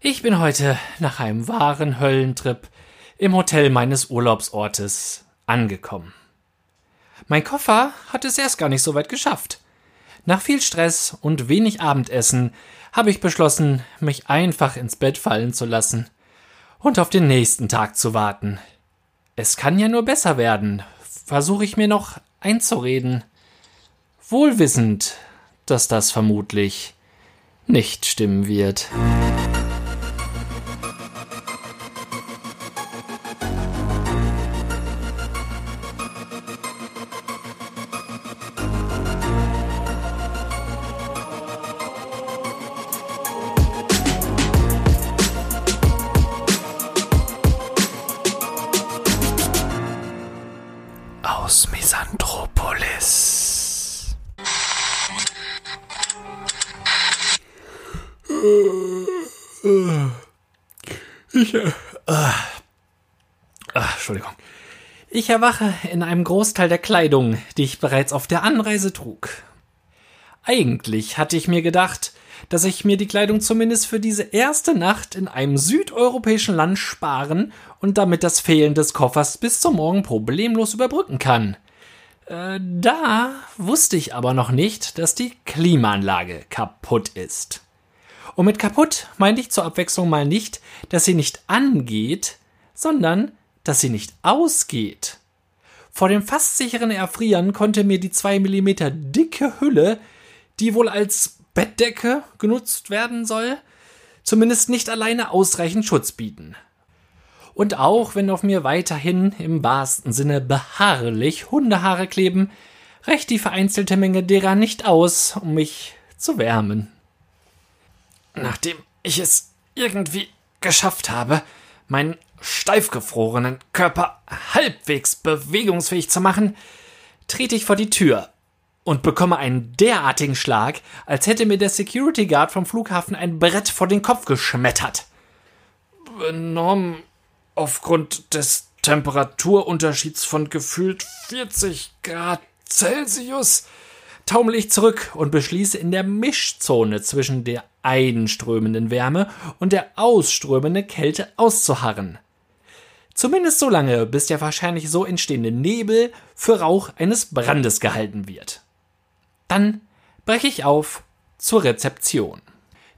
Ich bin heute nach einem wahren Höllentrip im Hotel meines Urlaubsortes angekommen. Mein Koffer hat es erst gar nicht so weit geschafft. Nach viel Stress und wenig Abendessen habe ich beschlossen, mich einfach ins Bett fallen zu lassen und auf den nächsten Tag zu warten. Es kann ja nur besser werden, versuche ich mir noch einzureden, wohlwissend, dass das vermutlich nicht stimmen wird. Ich erwache in einem Großteil der Kleidung, die ich bereits auf der Anreise trug. Eigentlich hatte ich mir gedacht, dass ich mir die Kleidung zumindest für diese erste Nacht in einem südeuropäischen Land sparen und damit das Fehlen des Koffers bis zum Morgen problemlos überbrücken kann. Äh, da wusste ich aber noch nicht, dass die Klimaanlage kaputt ist. Und mit kaputt meinte ich zur Abwechslung mal nicht, dass sie nicht angeht, sondern dass sie nicht ausgeht. Vor dem fast sicheren Erfrieren konnte mir die zwei Millimeter dicke Hülle, die wohl als Bettdecke genutzt werden soll, zumindest nicht alleine ausreichend Schutz bieten. Und auch wenn auf mir weiterhin im wahrsten Sinne beharrlich Hundehaare kleben, reicht die vereinzelte Menge derer nicht aus, um mich zu wärmen. Nachdem ich es irgendwie geschafft habe, meinen steifgefrorenen Körper halbwegs bewegungsfähig zu machen, trete ich vor die Tür und bekomme einen derartigen Schlag, als hätte mir der Security Guard vom Flughafen ein Brett vor den Kopf geschmettert. Benommen aufgrund des Temperaturunterschieds von gefühlt 40 Grad Celsius taumel ich zurück und beschließe in der Mischzone zwischen der einströmenden Wärme und der ausströmenden Kälte auszuharren. Zumindest so lange, bis der wahrscheinlich so entstehende Nebel für Rauch eines Brandes gehalten wird. Dann breche ich auf zur Rezeption.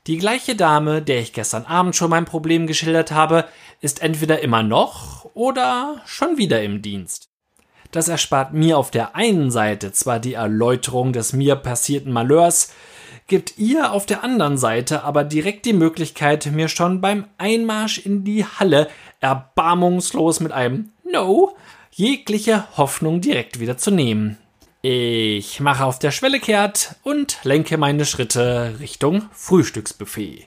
Die gleiche Dame, der ich gestern Abend schon mein Problem geschildert habe, ist entweder immer noch oder schon wieder im Dienst. Das erspart mir auf der einen Seite zwar die Erläuterung des mir passierten Malheurs, gibt ihr auf der anderen Seite aber direkt die Möglichkeit, mir schon beim Einmarsch in die Halle erbarmungslos mit einem No jegliche Hoffnung direkt wieder zu nehmen. Ich mache auf der Schwelle kehrt und lenke meine Schritte Richtung Frühstücksbuffet.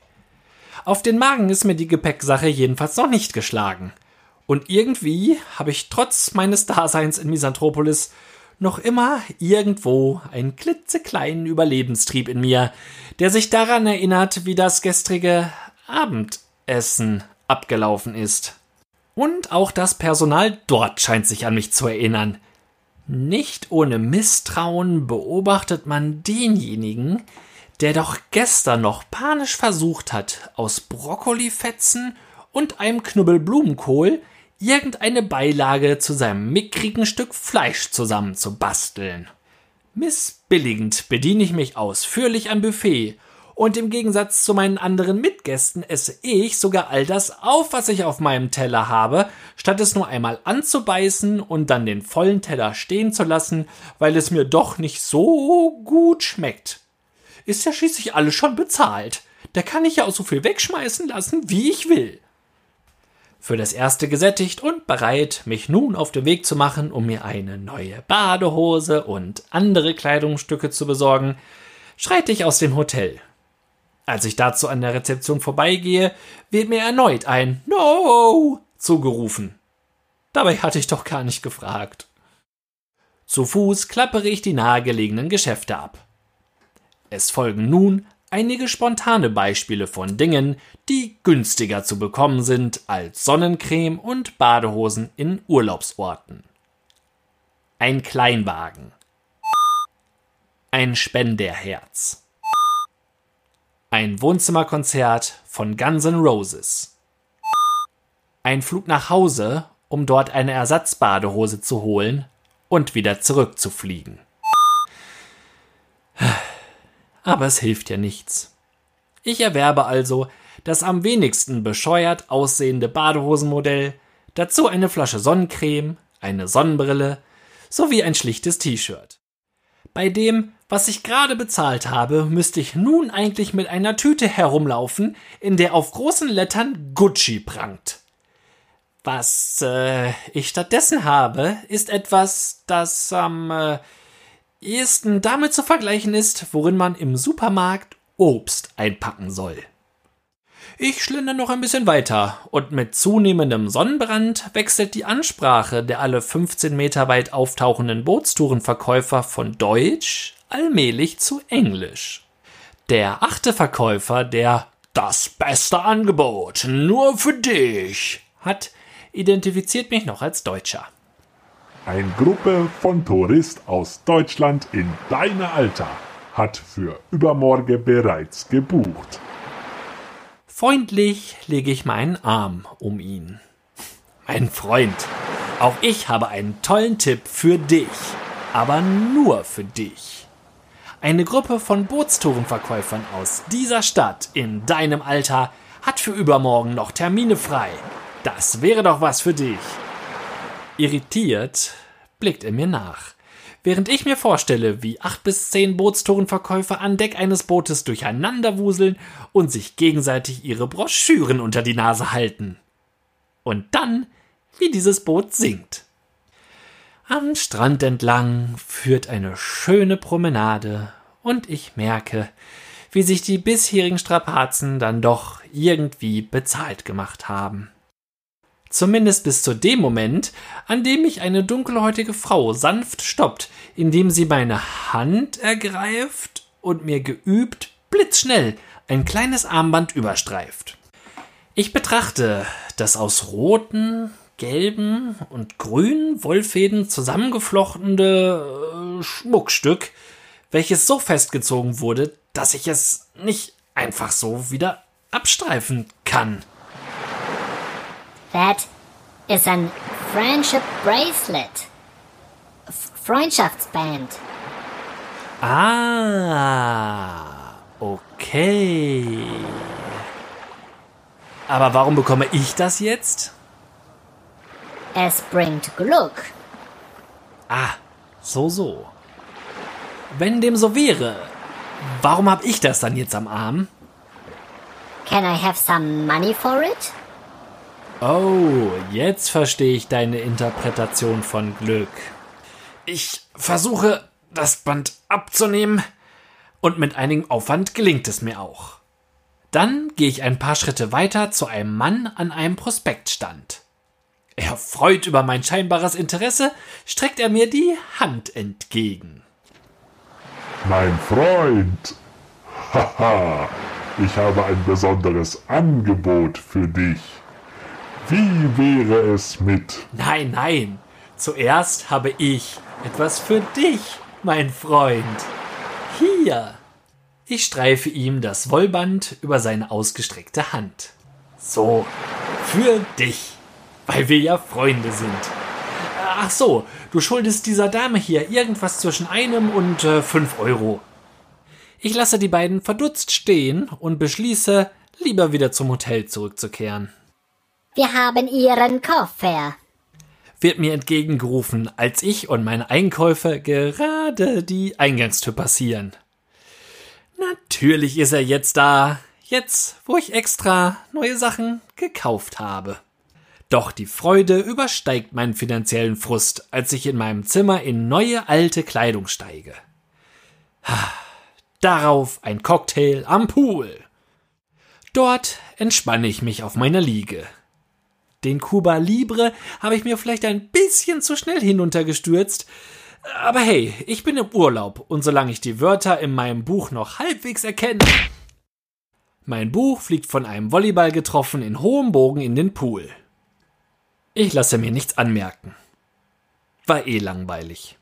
Auf den Magen ist mir die Gepäcksache jedenfalls noch nicht geschlagen. Und irgendwie habe ich trotz meines Daseins in Misanthropolis noch immer irgendwo einen klitzekleinen Überlebenstrieb in mir, der sich daran erinnert, wie das gestrige Abendessen abgelaufen ist. Und auch das Personal dort scheint sich an mich zu erinnern. Nicht ohne Misstrauen beobachtet man denjenigen, der doch gestern noch panisch versucht hat, aus Brokkolifetzen und einem Knubbel Blumenkohl irgendeine Beilage zu seinem mickrigen Stück Fleisch zusammenzubasteln. Missbilligend bediene ich mich ausführlich am Buffet und im Gegensatz zu meinen anderen Mitgästen esse ich sogar all das auf, was ich auf meinem Teller habe, statt es nur einmal anzubeißen und dann den vollen Teller stehen zu lassen, weil es mir doch nicht so gut schmeckt. Ist ja schließlich alles schon bezahlt. Da kann ich ja auch so viel wegschmeißen lassen, wie ich will. Für das erste gesättigt und bereit, mich nun auf den Weg zu machen, um mir eine neue Badehose und andere Kleidungsstücke zu besorgen, schreite ich aus dem Hotel als ich dazu an der Rezeption vorbeigehe, wird mir erneut ein No zugerufen. Dabei hatte ich doch gar nicht gefragt. Zu Fuß klappere ich die nahegelegenen Geschäfte ab. Es folgen nun einige spontane Beispiele von Dingen, die günstiger zu bekommen sind als Sonnencreme und Badehosen in Urlaubsorten. Ein Kleinwagen. Ein Spenderherz Ein Wohnzimmerkonzert von Guns N' Roses. Ein Flug nach Hause, um dort eine Ersatzbadehose zu holen und wieder zurückzufliegen. Aber es hilft ja nichts. Ich erwerbe also das am wenigsten bescheuert aussehende Badehosenmodell, dazu eine Flasche Sonnencreme, eine Sonnenbrille sowie ein schlichtes T-Shirt. Bei dem, was ich gerade bezahlt habe, müsste ich nun eigentlich mit einer Tüte herumlaufen, in der auf großen Lettern Gucci prangt. Was äh, ich stattdessen habe, ist etwas, das am äh, ehesten damit zu vergleichen ist, worin man im Supermarkt Obst einpacken soll. Ich schlender noch ein bisschen weiter und mit zunehmendem Sonnenbrand wechselt die Ansprache der alle 15 Meter weit auftauchenden Bootstourenverkäufer von Deutsch allmählich zu Englisch. Der achte Verkäufer, der das beste Angebot nur für dich hat, identifiziert mich noch als Deutscher. Eine Gruppe von Touristen aus Deutschland in deinem Alter hat für übermorgen bereits gebucht. Freundlich lege ich meinen Arm um ihn. Mein Freund, auch ich habe einen tollen Tipp für dich, aber nur für dich. Eine Gruppe von Bootstourenverkäufern aus dieser Stadt in deinem Alter hat für übermorgen noch Termine frei. Das wäre doch was für dich. Irritiert blickt er mir nach. Während ich mir vorstelle, wie acht bis zehn Bootstourenverkäufer an Deck eines Bootes durcheinanderwuseln und sich gegenseitig ihre Broschüren unter die Nase halten. Und dann, wie dieses Boot singt. Am Strand entlang führt eine schöne Promenade und ich merke, wie sich die bisherigen Strapazen dann doch irgendwie bezahlt gemacht haben. Zumindest bis zu dem Moment, an dem mich eine dunkelhäutige Frau sanft stoppt, indem sie meine Hand ergreift und mir geübt, blitzschnell ein kleines Armband überstreift. Ich betrachte das aus roten, gelben und grünen Wollfäden zusammengeflochtene äh, Schmuckstück, welches so festgezogen wurde, dass ich es nicht einfach so wieder abstreifen kann. That is an friendship bracelet. F Freundschaftsband. Ah, okay. Aber warum bekomme ich das jetzt? Es bringt Glück. Ah, so, so. Wenn dem so wäre, warum hab ich das dann jetzt am Arm? Can I have some money for it? Oh, jetzt verstehe ich deine Interpretation von Glück. Ich versuche, das Band abzunehmen, und mit einigem Aufwand gelingt es mir auch. Dann gehe ich ein paar Schritte weiter zu einem Mann an einem Prospektstand. Erfreut über mein scheinbares Interesse, streckt er mir die Hand entgegen. Mein Freund, haha, ich habe ein besonderes Angebot für dich. Wie wäre es mit... Nein, nein. Zuerst habe ich etwas für dich, mein Freund. Hier. Ich streife ihm das Wollband über seine ausgestreckte Hand. So, für dich, weil wir ja Freunde sind. Ach so, du schuldest dieser Dame hier irgendwas zwischen einem und äh, fünf Euro. Ich lasse die beiden verdutzt stehen und beschließe, lieber wieder zum Hotel zurückzukehren. Wir haben Ihren Koffer. Wird mir entgegengerufen, als ich und meine Einkäufe gerade die Eingangstür passieren. Natürlich ist er jetzt da, jetzt, wo ich extra neue Sachen gekauft habe. Doch die Freude übersteigt meinen finanziellen Frust, als ich in meinem Zimmer in neue alte Kleidung steige. Darauf ein Cocktail am Pool. Dort entspanne ich mich auf meiner Liege. Den Cuba Libre habe ich mir vielleicht ein bisschen zu schnell hinuntergestürzt. Aber hey, ich bin im Urlaub und solange ich die Wörter in meinem Buch noch halbwegs erkenne. Mein Buch fliegt von einem Volleyball getroffen in hohem Bogen in den Pool. Ich lasse mir nichts anmerken. War eh langweilig.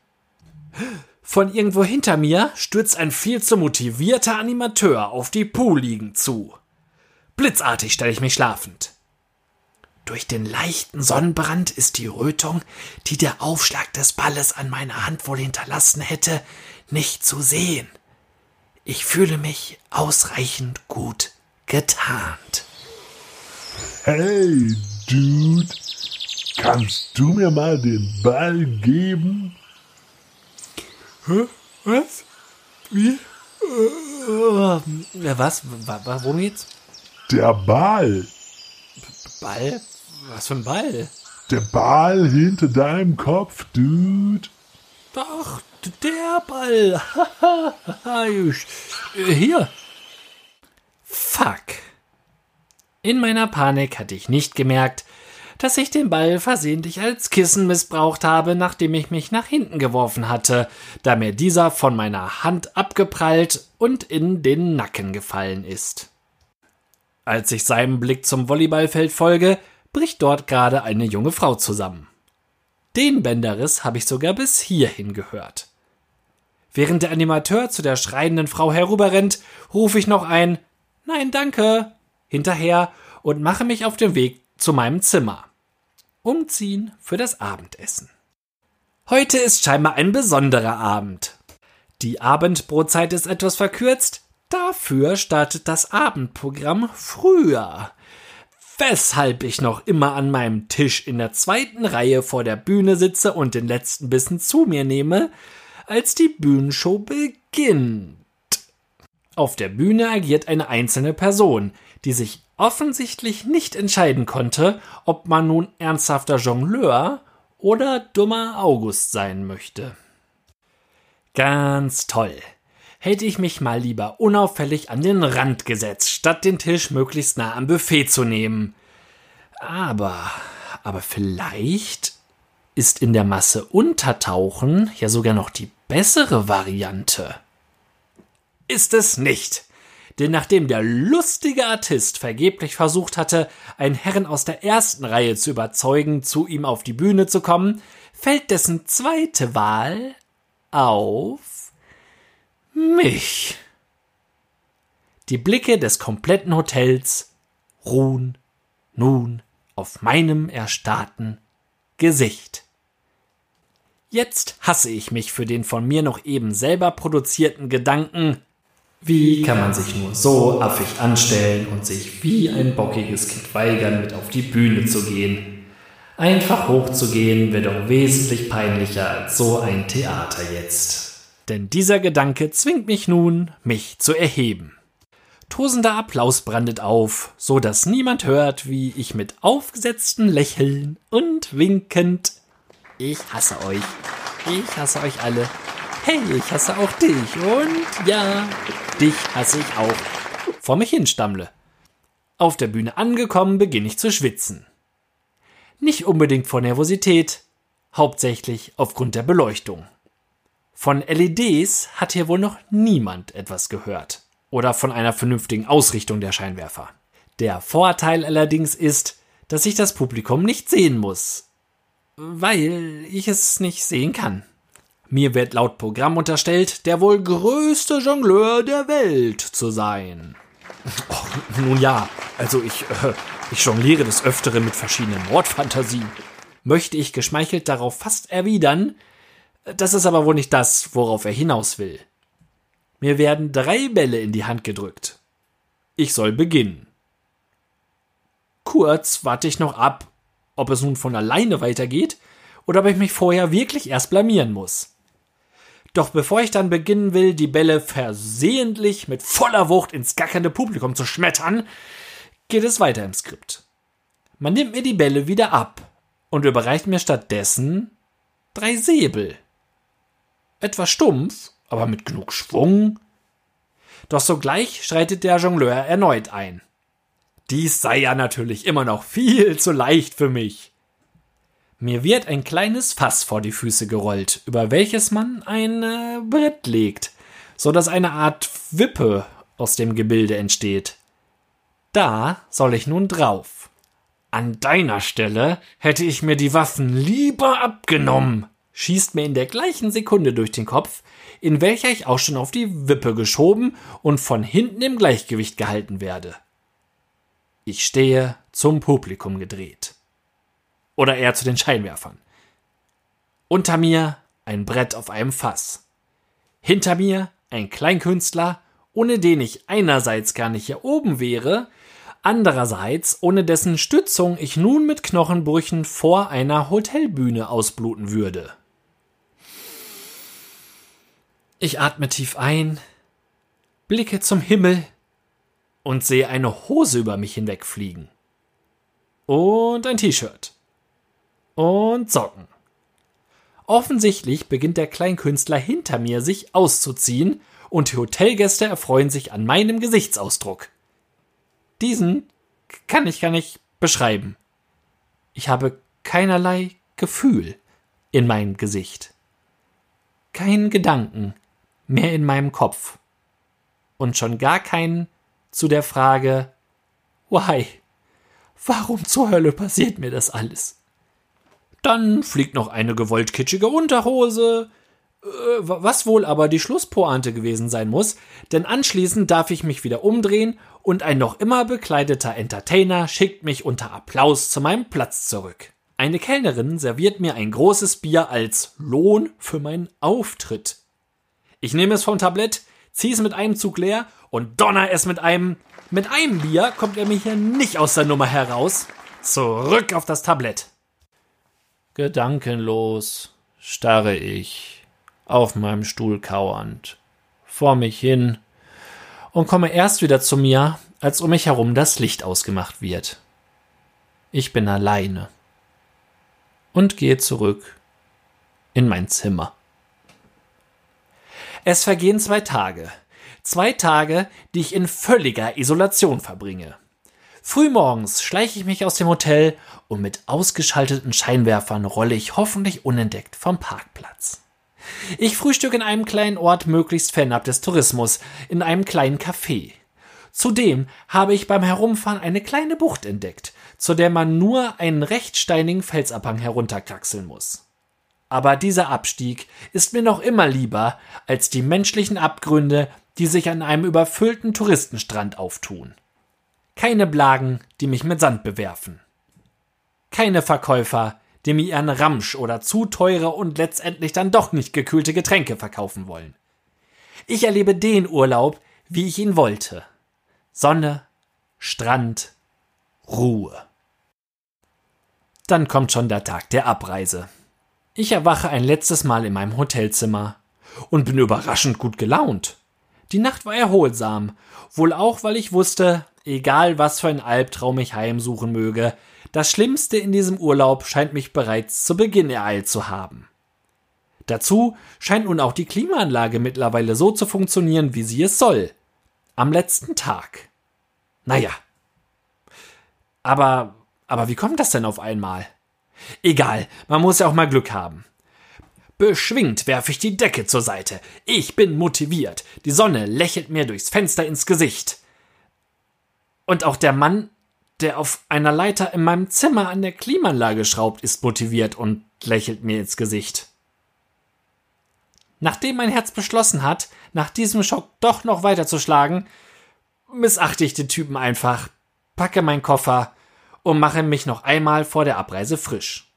Von irgendwo hinter mir stürzt ein viel zu motivierter Animateur auf die Poolliegen zu. Blitzartig stelle ich mich schlafend. Durch den leichten Sonnenbrand ist die Rötung, die der Aufschlag des Balles an meiner Hand wohl hinterlassen hätte, nicht zu sehen. Ich fühle mich ausreichend gut getarnt. Hey, Dude, kannst du mir mal den Ball geben? Hä? Was? Wie? Äh, was? Worum geht's? Der Ball. Ball? Was für ein Ball? Der Ball hinter deinem Kopf, Dude. Ach, der Ball. Hier. Fuck. In meiner Panik hatte ich nicht gemerkt, dass ich den Ball versehentlich als Kissen missbraucht habe, nachdem ich mich nach hinten geworfen hatte, da mir dieser von meiner Hand abgeprallt und in den Nacken gefallen ist. Als ich seinem Blick zum Volleyballfeld folge, bricht dort gerade eine junge Frau zusammen. Den Bänderriss habe ich sogar bis hierhin gehört. Während der Animateur zu der schreienden Frau herüberrennt, rufe ich noch ein Nein, danke hinterher und mache mich auf den Weg zu meinem Zimmer. Umziehen für das Abendessen. Heute ist scheinbar ein besonderer Abend. Die Abendbrotzeit ist etwas verkürzt, dafür startet das Abendprogramm früher. Weshalb ich noch immer an meinem Tisch in der zweiten Reihe vor der Bühne sitze und den letzten Bissen zu mir nehme, als die Bühnenshow beginnt. Auf der Bühne agiert eine einzelne Person, die sich offensichtlich nicht entscheiden konnte, ob man nun ernsthafter Jongleur oder dummer August sein möchte. Ganz toll. Hätte ich mich mal lieber unauffällig an den Rand gesetzt, statt den Tisch möglichst nah am Buffet zu nehmen. Aber, aber vielleicht ist in der Masse untertauchen ja sogar noch die bessere Variante. Ist es nicht denn nachdem der lustige Artist vergeblich versucht hatte, einen Herrn aus der ersten Reihe zu überzeugen, zu ihm auf die Bühne zu kommen, fällt dessen zweite Wahl auf mich. Die Blicke des kompletten Hotels ruhen nun auf meinem erstarrten Gesicht. Jetzt hasse ich mich für den von mir noch eben selber produzierten Gedanken, wie kann man sich nur so affig anstellen und sich wie ein bockiges Kind weigern, mit auf die Bühne zu gehen? Einfach hochzugehen wäre doch wesentlich peinlicher als so ein Theater jetzt. Denn dieser Gedanke zwingt mich nun, mich zu erheben. Tosender Applaus brandet auf, so dass niemand hört, wie ich mit aufgesetzten Lächeln und winkend Ich hasse euch. Ich hasse euch alle hey, ich hasse auch dich und ja, dich hasse ich auch. Vor mich hinstammle. Auf der Bühne angekommen, beginne ich zu schwitzen. Nicht unbedingt vor Nervosität, hauptsächlich aufgrund der Beleuchtung. Von LEDs hat hier wohl noch niemand etwas gehört. Oder von einer vernünftigen Ausrichtung der Scheinwerfer. Der Vorteil allerdings ist, dass ich das Publikum nicht sehen muss. Weil ich es nicht sehen kann. Mir wird laut Programm unterstellt, der wohl größte Jongleur der Welt zu sein. Oh, nun ja, also ich, äh, ich jongliere des Öfteren mit verschiedenen Mordfantasien. Möchte ich geschmeichelt darauf fast erwidern, das ist aber wohl nicht das, worauf er hinaus will. Mir werden drei Bälle in die Hand gedrückt. Ich soll beginnen. Kurz warte ich noch ab, ob es nun von alleine weitergeht oder ob ich mich vorher wirklich erst blamieren muss. Doch bevor ich dann beginnen will, die Bälle versehentlich mit voller Wucht ins gackernde Publikum zu schmettern, geht es weiter im Skript. Man nimmt mir die Bälle wieder ab und überreicht mir stattdessen drei Säbel. Etwas stumpf, aber mit genug Schwung. Doch sogleich schreitet der Jongleur erneut ein. Dies sei ja natürlich immer noch viel zu leicht für mich. Mir wird ein kleines Fass vor die Füße gerollt, über welches man ein äh, Brett legt, so dass eine Art Wippe aus dem Gebilde entsteht. Da soll ich nun drauf. An deiner Stelle hätte ich mir die Waffen lieber abgenommen, schießt mir in der gleichen Sekunde durch den Kopf, in welcher ich auch schon auf die Wippe geschoben und von hinten im Gleichgewicht gehalten werde. Ich stehe zum Publikum gedreht. Oder eher zu den Scheinwerfern. Unter mir ein Brett auf einem Fass. Hinter mir ein Kleinkünstler, ohne den ich einerseits gar nicht hier oben wäre, andererseits ohne dessen Stützung ich nun mit Knochenbrüchen vor einer Hotelbühne ausbluten würde. Ich atme tief ein, blicke zum Himmel und sehe eine Hose über mich hinwegfliegen. Und ein T-Shirt. Und Socken. Offensichtlich beginnt der Kleinkünstler hinter mir sich auszuziehen und die Hotelgäste erfreuen sich an meinem Gesichtsausdruck. Diesen kann ich gar nicht beschreiben. Ich habe keinerlei Gefühl in meinem Gesicht. Keinen Gedanken mehr in meinem Kopf. Und schon gar keinen zu der Frage, why? Warum zur Hölle passiert mir das alles? Dann fliegt noch eine gewollt kitschige Unterhose, äh, was wohl aber die Schlusspointe gewesen sein muss, denn anschließend darf ich mich wieder umdrehen und ein noch immer bekleideter Entertainer schickt mich unter Applaus zu meinem Platz zurück. Eine Kellnerin serviert mir ein großes Bier als Lohn für meinen Auftritt. Ich nehme es vom Tablett, ziehe es mit einem Zug leer und donner es mit einem. Mit einem Bier kommt er mir hier nicht aus der Nummer heraus. Zurück auf das Tablett. Gedankenlos starre ich, auf meinem Stuhl kauernd, vor mich hin und komme erst wieder zu mir, als um mich herum das Licht ausgemacht wird. Ich bin alleine und gehe zurück in mein Zimmer. Es vergehen zwei Tage. Zwei Tage, die ich in völliger Isolation verbringe. Frühmorgens schleiche ich mich aus dem Hotel und mit ausgeschalteten Scheinwerfern rolle ich hoffentlich unentdeckt vom Parkplatz. Ich frühstücke in einem kleinen Ort möglichst fernab des Tourismus, in einem kleinen Café. Zudem habe ich beim Herumfahren eine kleine Bucht entdeckt, zu der man nur einen recht steinigen Felsabhang herunterkraxeln muss. Aber dieser Abstieg ist mir noch immer lieber als die menschlichen Abgründe, die sich an einem überfüllten Touristenstrand auftun. Keine Blagen, die mich mit Sand bewerfen. Keine Verkäufer, die mir ihren Ramsch oder zu teure und letztendlich dann doch nicht gekühlte Getränke verkaufen wollen. Ich erlebe den Urlaub, wie ich ihn wollte. Sonne, Strand, Ruhe. Dann kommt schon der Tag der Abreise. Ich erwache ein letztes Mal in meinem Hotelzimmer und bin überraschend gut gelaunt. Die Nacht war erholsam, wohl auch, weil ich wusste, egal was für ein Albtraum ich heimsuchen möge, das Schlimmste in diesem Urlaub scheint mich bereits zu Beginn ereilt zu haben. Dazu scheint nun auch die Klimaanlage mittlerweile so zu funktionieren, wie sie es soll. Am letzten Tag. Naja. Aber, aber wie kommt das denn auf einmal? Egal, man muss ja auch mal Glück haben. Beschwingt werfe ich die Decke zur Seite. Ich bin motiviert. Die Sonne lächelt mir durchs Fenster ins Gesicht. Und auch der Mann, der auf einer Leiter in meinem Zimmer an der Klimaanlage schraubt, ist motiviert und lächelt mir ins Gesicht. Nachdem mein Herz beschlossen hat, nach diesem Schock doch noch weiterzuschlagen, missachte ich den Typen einfach, packe meinen Koffer und mache mich noch einmal vor der Abreise frisch.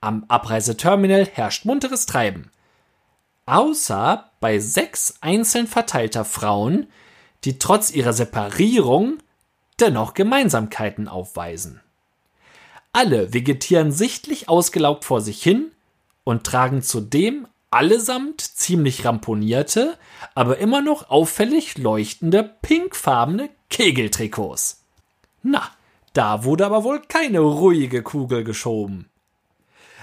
Am Abreiseterminal herrscht munteres Treiben. Außer bei sechs einzeln verteilter Frauen, die trotz ihrer Separierung dennoch Gemeinsamkeiten aufweisen. Alle vegetieren sichtlich ausgelaugt vor sich hin und tragen zudem allesamt ziemlich ramponierte, aber immer noch auffällig leuchtende pinkfarbene Kegeltrikots. Na, da wurde aber wohl keine ruhige Kugel geschoben.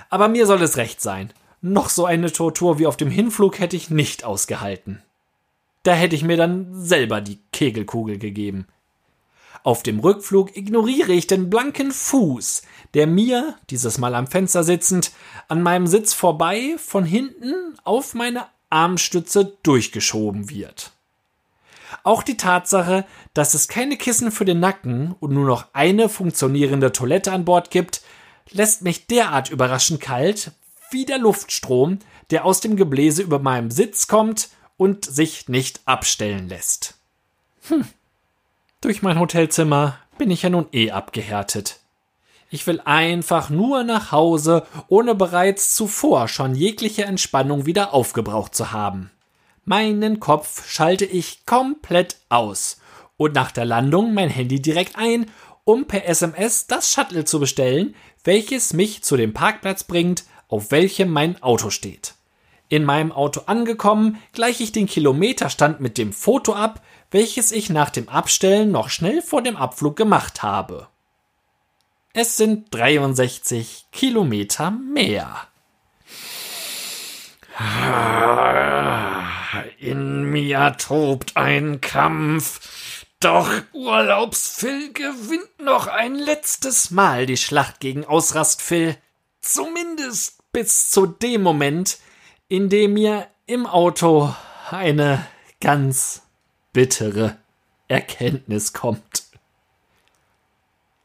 Aber mir soll es recht sein. Noch so eine Tortur wie auf dem Hinflug hätte ich nicht ausgehalten. Da hätte ich mir dann selber die Kegelkugel gegeben. Auf dem Rückflug ignoriere ich den blanken Fuß, der mir, dieses Mal am Fenster sitzend, an meinem Sitz vorbei von hinten auf meine Armstütze durchgeschoben wird. Auch die Tatsache, dass es keine Kissen für den Nacken und nur noch eine funktionierende Toilette an Bord gibt, lässt mich derart überraschend kalt, wie der Luftstrom, der aus dem Gebläse über meinem Sitz kommt und sich nicht abstellen lässt. Hm. Durch mein Hotelzimmer bin ich ja nun eh abgehärtet. Ich will einfach nur nach Hause, ohne bereits zuvor schon jegliche Entspannung wieder aufgebraucht zu haben. Meinen Kopf schalte ich komplett aus und nach der Landung mein Handy direkt ein, um per SMS das Shuttle zu bestellen, welches mich zu dem Parkplatz bringt, auf welchem mein Auto steht. In meinem Auto angekommen, gleiche ich den Kilometerstand mit dem Foto ab, welches ich nach dem Abstellen noch schnell vor dem Abflug gemacht habe. Es sind 63 Kilometer mehr. In mir tobt ein Kampf. Doch Urlaubsphil gewinnt noch ein letztes Mal die Schlacht gegen Ausrastphil. Zumindest bis zu dem Moment, in dem mir im Auto eine ganz bittere Erkenntnis kommt.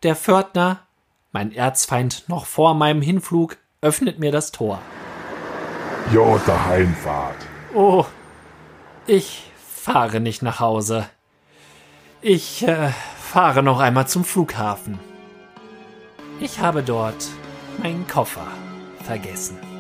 Der Pförtner mein Erzfeind noch vor meinem Hinflug öffnet mir das Tor. Jo, der Heimfahrt. Oh, ich fahre nicht nach Hause. Ich äh, fahre noch einmal zum Flughafen. Ich habe dort meinen Koffer vergessen.